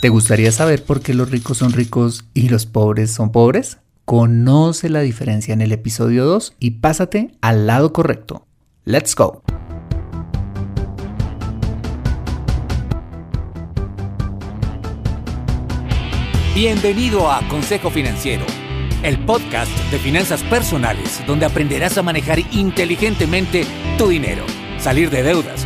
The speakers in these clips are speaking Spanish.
¿Te gustaría saber por qué los ricos son ricos y los pobres son pobres? Conoce la diferencia en el episodio 2 y pásate al lado correcto. ¡Let's go! Bienvenido a Consejo Financiero, el podcast de finanzas personales donde aprenderás a manejar inteligentemente tu dinero, salir de deudas,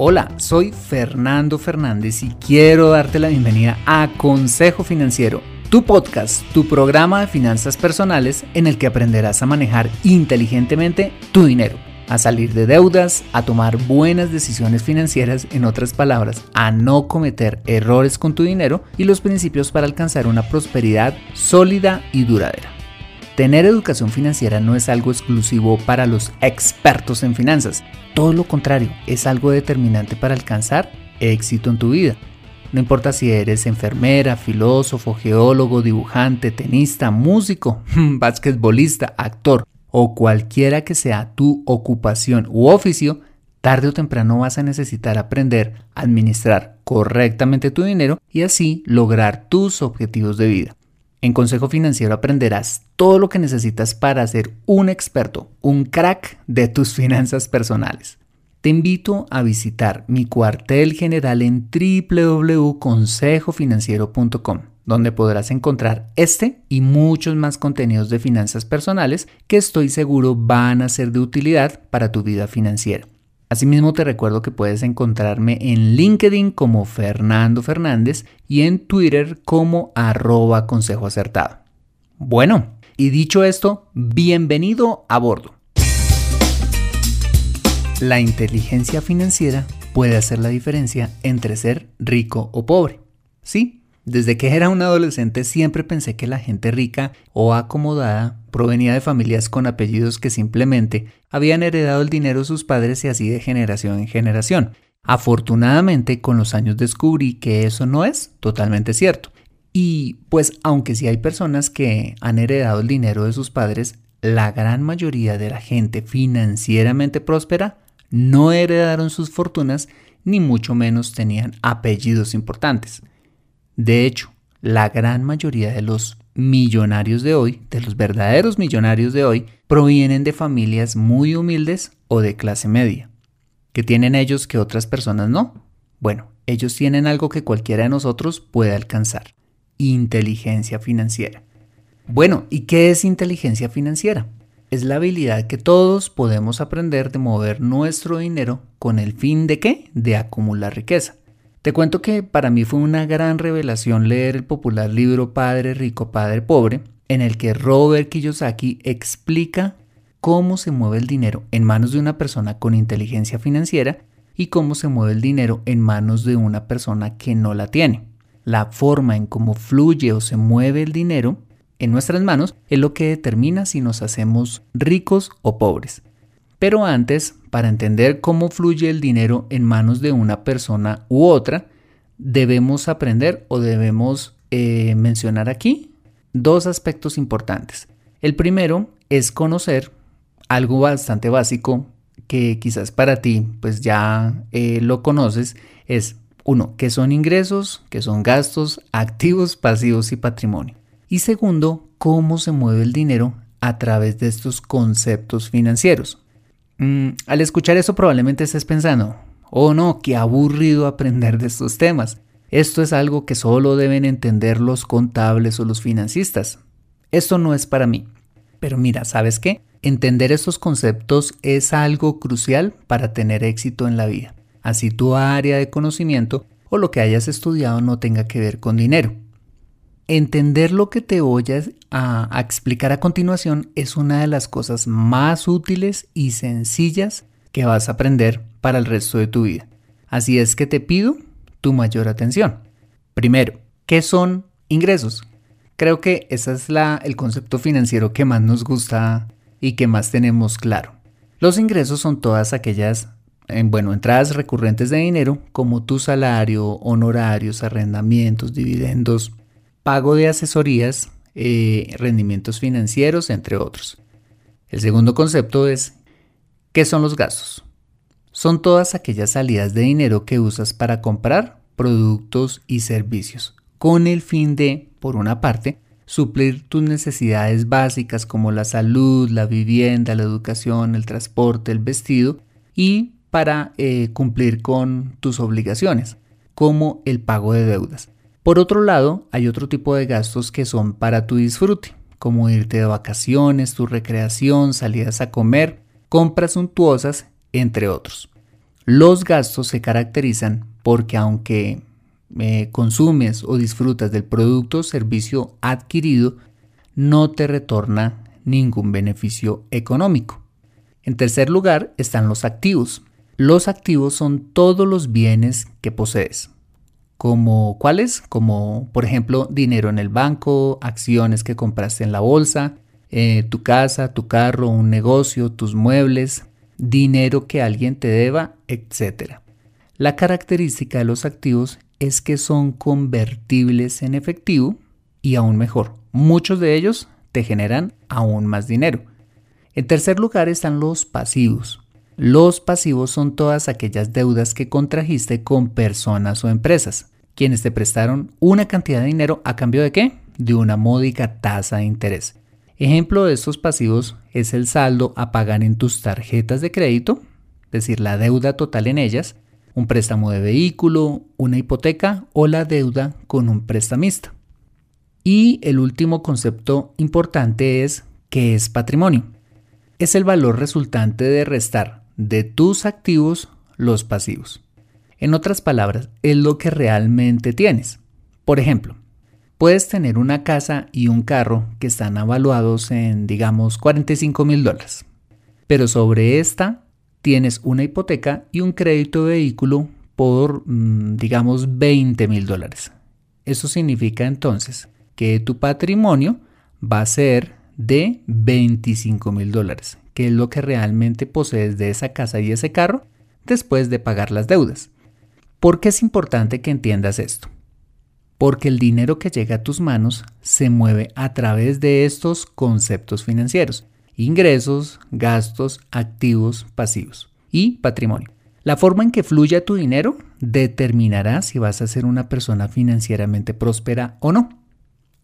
Hola, soy Fernando Fernández y quiero darte la bienvenida a Consejo Financiero, tu podcast, tu programa de finanzas personales en el que aprenderás a manejar inteligentemente tu dinero, a salir de deudas, a tomar buenas decisiones financieras, en otras palabras, a no cometer errores con tu dinero y los principios para alcanzar una prosperidad sólida y duradera. Tener educación financiera no es algo exclusivo para los expertos en finanzas, todo lo contrario, es algo determinante para alcanzar éxito en tu vida. No importa si eres enfermera, filósofo, geólogo, dibujante, tenista, músico, basquetbolista, actor o cualquiera que sea tu ocupación u oficio, tarde o temprano vas a necesitar aprender a administrar correctamente tu dinero y así lograr tus objetivos de vida. En Consejo Financiero aprenderás todo lo que necesitas para ser un experto, un crack de tus finanzas personales. Te invito a visitar mi cuartel general en www.consejofinanciero.com, donde podrás encontrar este y muchos más contenidos de finanzas personales que estoy seguro van a ser de utilidad para tu vida financiera. Asimismo te recuerdo que puedes encontrarme en LinkedIn como Fernando Fernández y en Twitter como arroba consejo acertado. Bueno, y dicho esto, bienvenido a bordo. La inteligencia financiera puede hacer la diferencia entre ser rico o pobre. Sí, desde que era un adolescente siempre pensé que la gente rica o acomodada provenía de familias con apellidos que simplemente habían heredado el dinero de sus padres y así de generación en generación. Afortunadamente con los años descubrí que eso no es totalmente cierto. Y pues aunque sí hay personas que han heredado el dinero de sus padres, la gran mayoría de la gente financieramente próspera no heredaron sus fortunas ni mucho menos tenían apellidos importantes. De hecho, la gran mayoría de los millonarios de hoy, de los verdaderos millonarios de hoy, provienen de familias muy humildes o de clase media. ¿Qué tienen ellos que otras personas no? Bueno, ellos tienen algo que cualquiera de nosotros puede alcanzar. Inteligencia financiera. Bueno, ¿y qué es inteligencia financiera? Es la habilidad que todos podemos aprender de mover nuestro dinero con el fin de qué? De acumular riqueza. Te cuento que para mí fue una gran revelación leer el popular libro Padre Rico, Padre Pobre, en el que Robert Kiyosaki explica cómo se mueve el dinero en manos de una persona con inteligencia financiera y cómo se mueve el dinero en manos de una persona que no la tiene. La forma en cómo fluye o se mueve el dinero en nuestras manos es lo que determina si nos hacemos ricos o pobres. Pero antes, para entender cómo fluye el dinero en manos de una persona u otra, debemos aprender o debemos eh, mencionar aquí dos aspectos importantes. El primero es conocer algo bastante básico que quizás para ti pues ya eh, lo conoces, es uno, qué son ingresos, qué son gastos, activos, pasivos y patrimonio. Y segundo, cómo se mueve el dinero a través de estos conceptos financieros. Mm, al escuchar eso probablemente estés pensando, oh no, qué aburrido aprender de estos temas. Esto es algo que solo deben entender los contables o los financistas. Esto no es para mí. Pero mira, ¿sabes qué? Entender estos conceptos es algo crucial para tener éxito en la vida. Así tu área de conocimiento o lo que hayas estudiado no tenga que ver con dinero. Entender lo que te voy a, explicar a continuación es una de las cosas más útiles y sencillas que vas a aprender para el resto de tu vida. Así es que te pido tu mayor atención. Primero, ¿qué son ingresos? Creo que ese es la, el concepto financiero que más nos gusta y que más tenemos claro. Los ingresos son todas aquellas, eh, bueno, entradas recurrentes de dinero como tu salario, honorarios, arrendamientos, dividendos, pago de asesorías, eh, rendimientos financieros, entre otros. El segundo concepto es, ¿qué son los gastos? Son todas aquellas salidas de dinero que usas para comprar productos y servicios, con el fin de, por una parte, suplir tus necesidades básicas como la salud, la vivienda, la educación, el transporte, el vestido, y para eh, cumplir con tus obligaciones, como el pago de deudas. Por otro lado, hay otro tipo de gastos que son para tu disfrute, como irte de vacaciones, tu recreación, salidas a comer, compras suntuosas, entre otros. Los gastos se caracterizan porque aunque eh, consumes o disfrutas del producto o servicio adquirido, no te retorna ningún beneficio económico. En tercer lugar están los activos. Los activos son todos los bienes que posees. Como cuáles? Como por ejemplo dinero en el banco, acciones que compraste en la bolsa, eh, tu casa, tu carro, un negocio, tus muebles, dinero que alguien te deba, etc. La característica de los activos es que son convertibles en efectivo y aún mejor, muchos de ellos te generan aún más dinero. En tercer lugar están los pasivos. Los pasivos son todas aquellas deudas que contrajiste con personas o empresas, quienes te prestaron una cantidad de dinero a cambio de qué? De una módica tasa de interés. Ejemplo de estos pasivos es el saldo a pagar en tus tarjetas de crédito, es decir, la deuda total en ellas, un préstamo de vehículo, una hipoteca o la deuda con un prestamista. Y el último concepto importante es que es patrimonio. Es el valor resultante de restar de tus activos los pasivos. En otras palabras, es lo que realmente tienes. Por ejemplo, puedes tener una casa y un carro que están avaluados en, digamos, 45 mil dólares. Pero sobre esta tienes una hipoteca y un crédito de vehículo por, mm, digamos, 20 mil dólares. Eso significa entonces que tu patrimonio va a ser de 25 mil dólares, que es lo que realmente posees de esa casa y ese carro después de pagar las deudas. ¿Por qué es importante que entiendas esto? Porque el dinero que llega a tus manos se mueve a través de estos conceptos financieros ingresos, gastos, activos, pasivos y patrimonio. La forma en que fluya tu dinero determinará si vas a ser una persona financieramente próspera o no.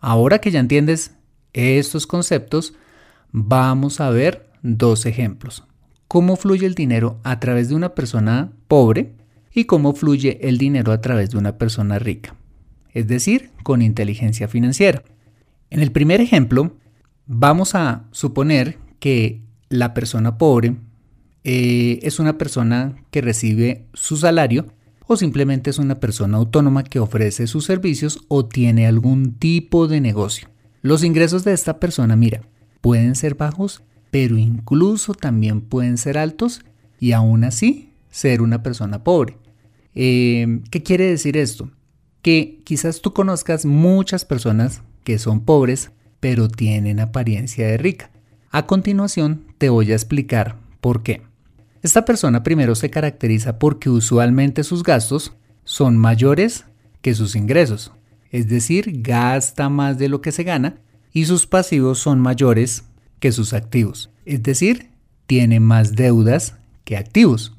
Ahora que ya entiendes estos conceptos, vamos a ver dos ejemplos. Cómo fluye el dinero a través de una persona pobre y cómo fluye el dinero a través de una persona rica, es decir, con inteligencia financiera. En el primer ejemplo, vamos a suponer que la persona pobre eh, es una persona que recibe su salario o simplemente es una persona autónoma que ofrece sus servicios o tiene algún tipo de negocio. Los ingresos de esta persona, mira, pueden ser bajos, pero incluso también pueden ser altos y aún así ser una persona pobre. Eh, ¿Qué quiere decir esto? Que quizás tú conozcas muchas personas que son pobres, pero tienen apariencia de rica. A continuación te voy a explicar por qué. Esta persona primero se caracteriza porque usualmente sus gastos son mayores que sus ingresos, es decir, gasta más de lo que se gana y sus pasivos son mayores que sus activos, es decir, tiene más deudas que activos,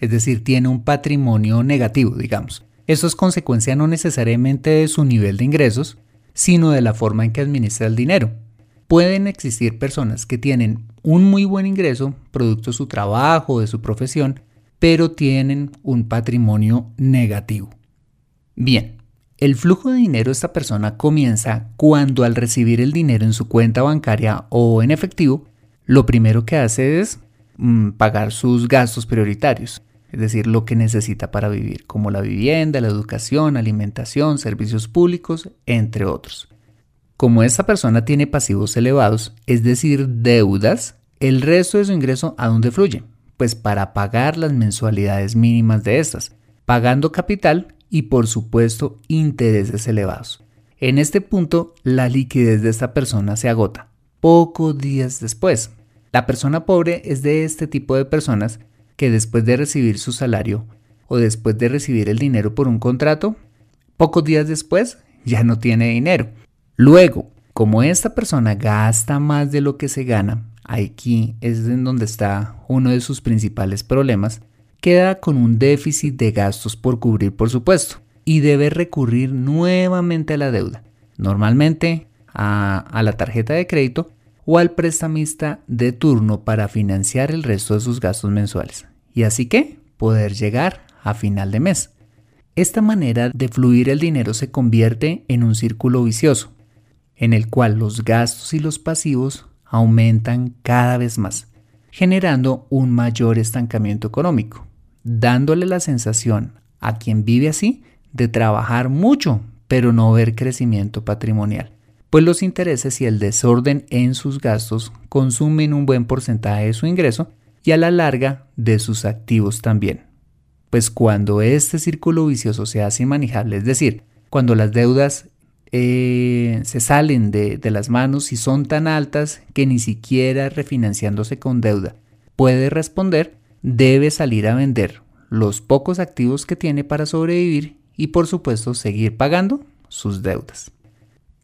es decir, tiene un patrimonio negativo, digamos. Eso es consecuencia no necesariamente de su nivel de ingresos, sino de la forma en que administra el dinero pueden existir personas que tienen un muy buen ingreso, producto de su trabajo, de su profesión, pero tienen un patrimonio negativo. Bien, el flujo de dinero de esta persona comienza cuando al recibir el dinero en su cuenta bancaria o en efectivo, lo primero que hace es mm, pagar sus gastos prioritarios, es decir, lo que necesita para vivir, como la vivienda, la educación, alimentación, servicios públicos, entre otros. Como esta persona tiene pasivos elevados, es decir, deudas, el resto de su ingreso ¿a dónde fluye? Pues para pagar las mensualidades mínimas de estas, pagando capital y por supuesto intereses elevados. En este punto, la liquidez de esta persona se agota. Pocos días después, la persona pobre es de este tipo de personas que después de recibir su salario o después de recibir el dinero por un contrato, pocos días después ya no tiene dinero. Luego, como esta persona gasta más de lo que se gana, aquí es en donde está uno de sus principales problemas, queda con un déficit de gastos por cubrir por supuesto y debe recurrir nuevamente a la deuda, normalmente a, la tarjeta de crédito o al prestamista de turno para financiar el resto de sus gastos mensuales y así que poder llegar a final de mes. Esta manera de fluir el dinero se convierte en un círculo vicioso, en el cual los gastos y los pasivos aumentan cada vez más, generando un mayor estancamiento económico, dándole la sensación a quien vive así de trabajar mucho, pero no ver crecimiento patrimonial, pues los intereses y el desorden en sus gastos consumen un buen porcentaje de su ingreso y a la larga de sus activos también. Pues cuando este círculo vicioso se hace inmanejable, es decir, cuando las deudas eh, se salen de, de las manos y son tan altas que ni siquiera refinanciándose con deuda puede responder, debe salir a vender los pocos activos que tiene para sobrevivir y por supuesto seguir pagando sus deudas.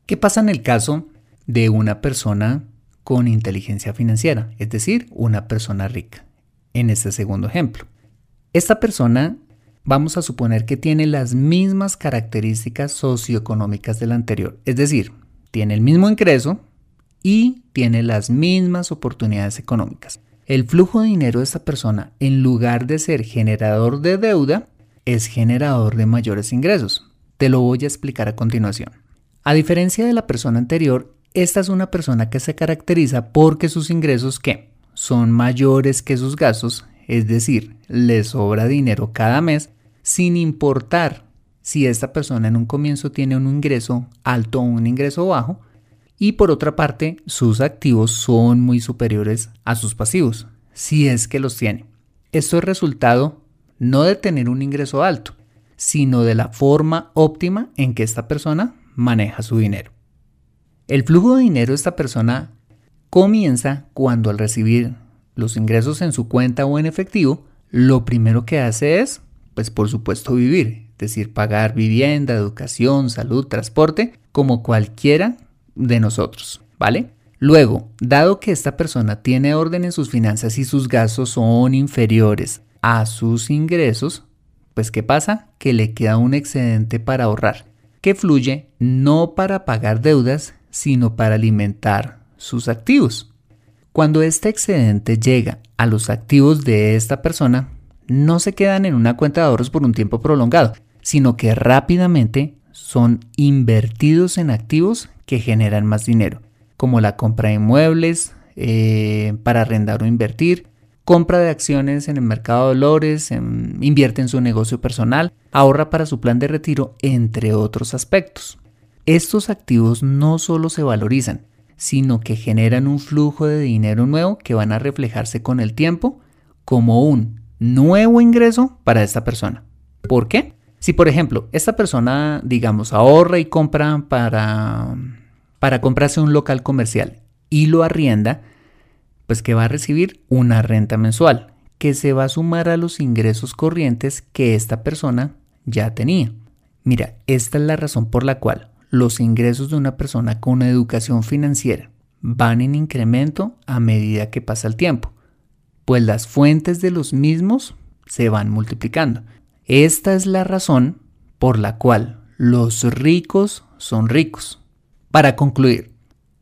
¿Qué pasa en el caso de una persona con inteligencia financiera, es decir, una persona rica? En este segundo ejemplo. Esta persona vamos a suponer que tiene las mismas características socioeconómicas de la anterior, es decir, tiene el mismo ingreso y tiene las mismas oportunidades económicas. El flujo de dinero de esta persona, en lugar de ser generador de deuda, es generador de mayores ingresos. Te lo voy a explicar a continuación. A diferencia de la persona anterior, esta es una persona que se caracteriza porque sus ingresos ¿qué? son mayores que sus gastos, es decir, le sobra dinero cada mes sin importar si esta persona en un comienzo tiene un ingreso alto o un ingreso bajo, y por otra parte sus activos son muy superiores a sus pasivos, si es que los tiene. Esto es resultado no de tener un ingreso alto, sino de la forma óptima en que esta persona maneja su dinero. El flujo de dinero de esta persona comienza cuando al recibir los ingresos en su cuenta o en efectivo, lo primero que hace es pues por supuesto vivir, es decir, pagar vivienda, educación, salud, transporte, como cualquiera de nosotros, ¿vale? Luego, dado que esta persona tiene orden en sus finanzas y sus gastos son inferiores a sus ingresos, pues ¿qué pasa? Que le queda un excedente para ahorrar, que fluye no para pagar deudas, sino para alimentar sus activos. Cuando este excedente llega a los activos de esta persona, no se quedan en una cuenta de ahorros por un tiempo prolongado, sino que rápidamente son invertidos en activos que generan más dinero, como la compra de inmuebles eh, para arrendar o invertir, compra de acciones en el mercado de valores, invierte en su negocio personal, ahorra para su plan de retiro, entre otros aspectos. Estos activos no solo se valorizan, sino que generan un flujo de dinero nuevo que van a reflejarse con el tiempo como un nuevo ingreso para esta persona. ¿Por qué? Si por ejemplo esta persona, digamos, ahorra y compra para, para comprarse un local comercial y lo arrienda, pues que va a recibir una renta mensual que se va a sumar a los ingresos corrientes que esta persona ya tenía. Mira, esta es la razón por la cual los ingresos de una persona con educación financiera van en incremento a medida que pasa el tiempo pues las fuentes de los mismos se van multiplicando. Esta es la razón por la cual los ricos son ricos. Para concluir,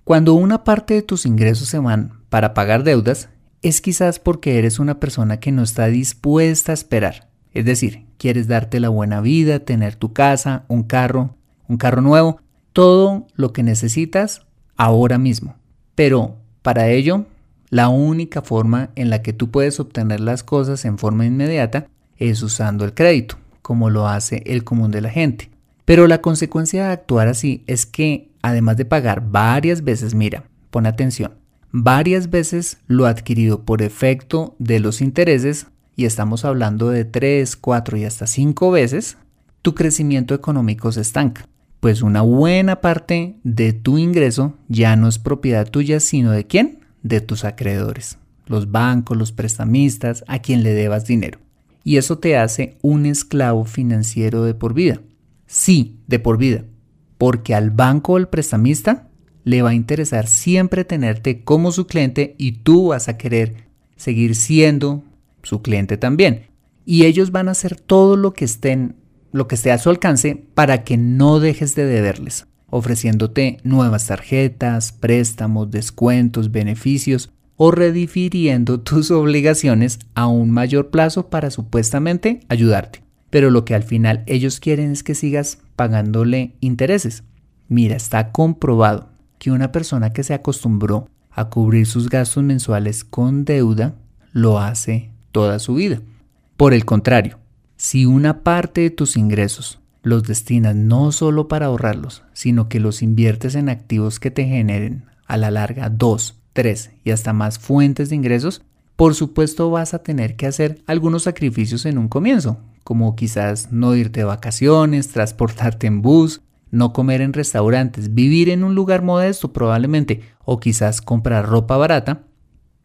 cuando una parte de tus ingresos se van para pagar deudas, es quizás porque eres una persona que no está dispuesta a esperar. Es decir, quieres darte la buena vida, tener tu casa, un carro, un carro nuevo, todo lo que necesitas ahora mismo. Pero para ello la única forma en la que tú puedes obtener las cosas en forma inmediata es usando el crédito, como lo hace el común de la gente. Pero la consecuencia de actuar así es que, además de pagar varias veces, mira, pon atención, varias veces lo adquirido por efecto de los intereses, y estamos hablando de 3, 4 y hasta 5 veces, tu crecimiento económico se estanca pues una buena parte de tu ingreso ya no es propiedad tuya, sino de quién? De tus acreedores, los bancos, los prestamistas, a quien le debas dinero. Y eso te hace un esclavo financiero de por vida. Sí, de por vida. Porque al banco o al prestamista le va a interesar siempre tenerte como su cliente y tú vas a querer seguir siendo su cliente también. Y ellos van a hacer todo lo que estén lo que esté a su alcance para que no dejes de deberles, ofreciéndote nuevas tarjetas, préstamos, descuentos, beneficios o redifiriendo tus obligaciones a un mayor plazo para supuestamente ayudarte. Pero lo que al final ellos quieren es que sigas pagándole intereses. Mira, está comprobado que una persona que se acostumbró a cubrir sus gastos mensuales con deuda lo hace toda su vida. Por el contrario, si una parte de tus ingresos los destinas no solo para ahorrarlos, sino que los inviertes en activos que te generen a la larga dos, tres y hasta más fuentes de ingresos, por supuesto vas a tener que hacer algunos sacrificios en un comienzo, como quizás no irte de vacaciones, transportarte en bus, no comer en restaurantes, vivir en un lugar modesto probablemente, o quizás comprar ropa barata,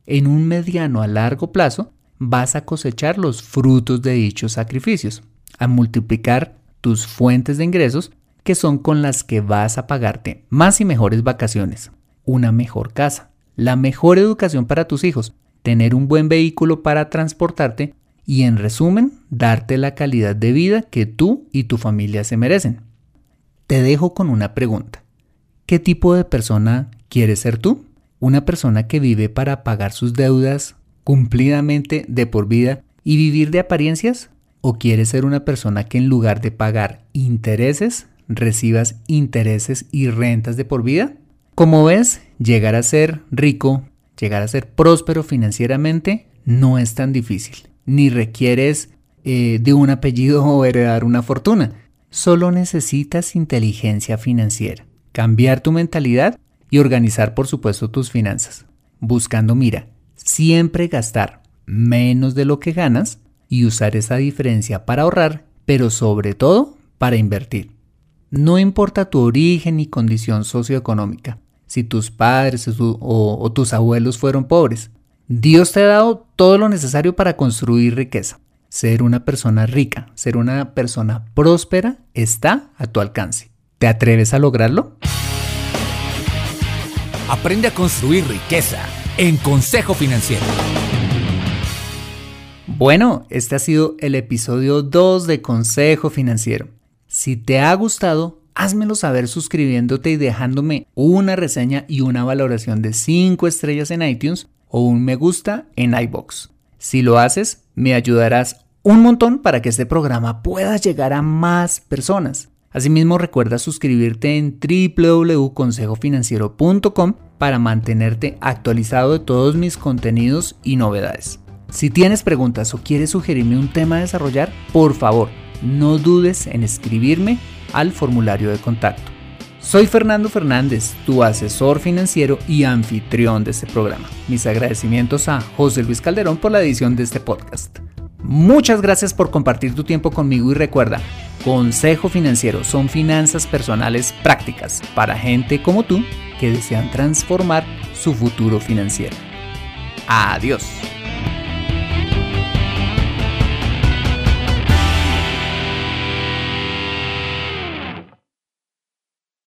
en un mediano a largo plazo vas a cosechar los frutos de dichos sacrificios, a multiplicar tus fuentes de ingresos que son con las que vas a pagarte más y mejores vacaciones, una mejor casa, la mejor educación para tus hijos, tener un buen vehículo para transportarte y en resumen, darte la calidad de vida que tú y tu familia se merecen. Te dejo con una pregunta. ¿Qué tipo de persona quieres ser tú? ¿Una persona que vive para pagar sus deudas cumplidamente de por vida y vivir de apariencias? ¿O quieres ser una persona que en lugar de pagar intereses, recibas intereses y rentas de por vida? Como ves, llegar a ser rico, llegar a ser próspero financieramente, no es tan difícil, ni requieres eh, de un apellido o heredar una fortuna. Solo necesitas inteligencia financiera, cambiar tu mentalidad y organizar por supuesto tus finanzas, buscando, mira, siempre gastar menos de lo que ganas y usar esa diferencia para ahorrar, pero sobre todo para invertir. No importa tu origen ni condición socioeconómica, si tus padres o, tus abuelos fueron pobres, Dios te ha dado todo lo necesario para construir riqueza. Ser una persona rica, ser una persona próspera está a tu alcance. ¿Te atreves a lograrlo? Aprende a construir riqueza en Consejo Financiero. Bueno, este ha sido el episodio 2 de Consejo Financiero. Si te ha gustado, házmelo saber suscribiéndote y dejándome una reseña y una valoración de 5 estrellas en iTunes o un me gusta en iBox. Si lo haces, me ayudarás un montón para que este programa pueda llegar a más personas. Asimismo, recuerda suscribirte en www.consejofinanciero.com para mantenerte actualizado de todos mis contenidos y novedades. Si tienes preguntas o quieres sugerirme un tema a desarrollar, por favor, no dudes en escribirme al formulario de contacto. Soy Fernando Fernández, tu asesor financiero y anfitrión de este programa. Mis agradecimientos a José Luis Calderón por la edición de este podcast. Muchas gracias por compartir tu tiempo conmigo y recuerda, Consejo Financiero son finanzas personales prácticas para gente como tú que desean transformar su futuro financiero. Adiós.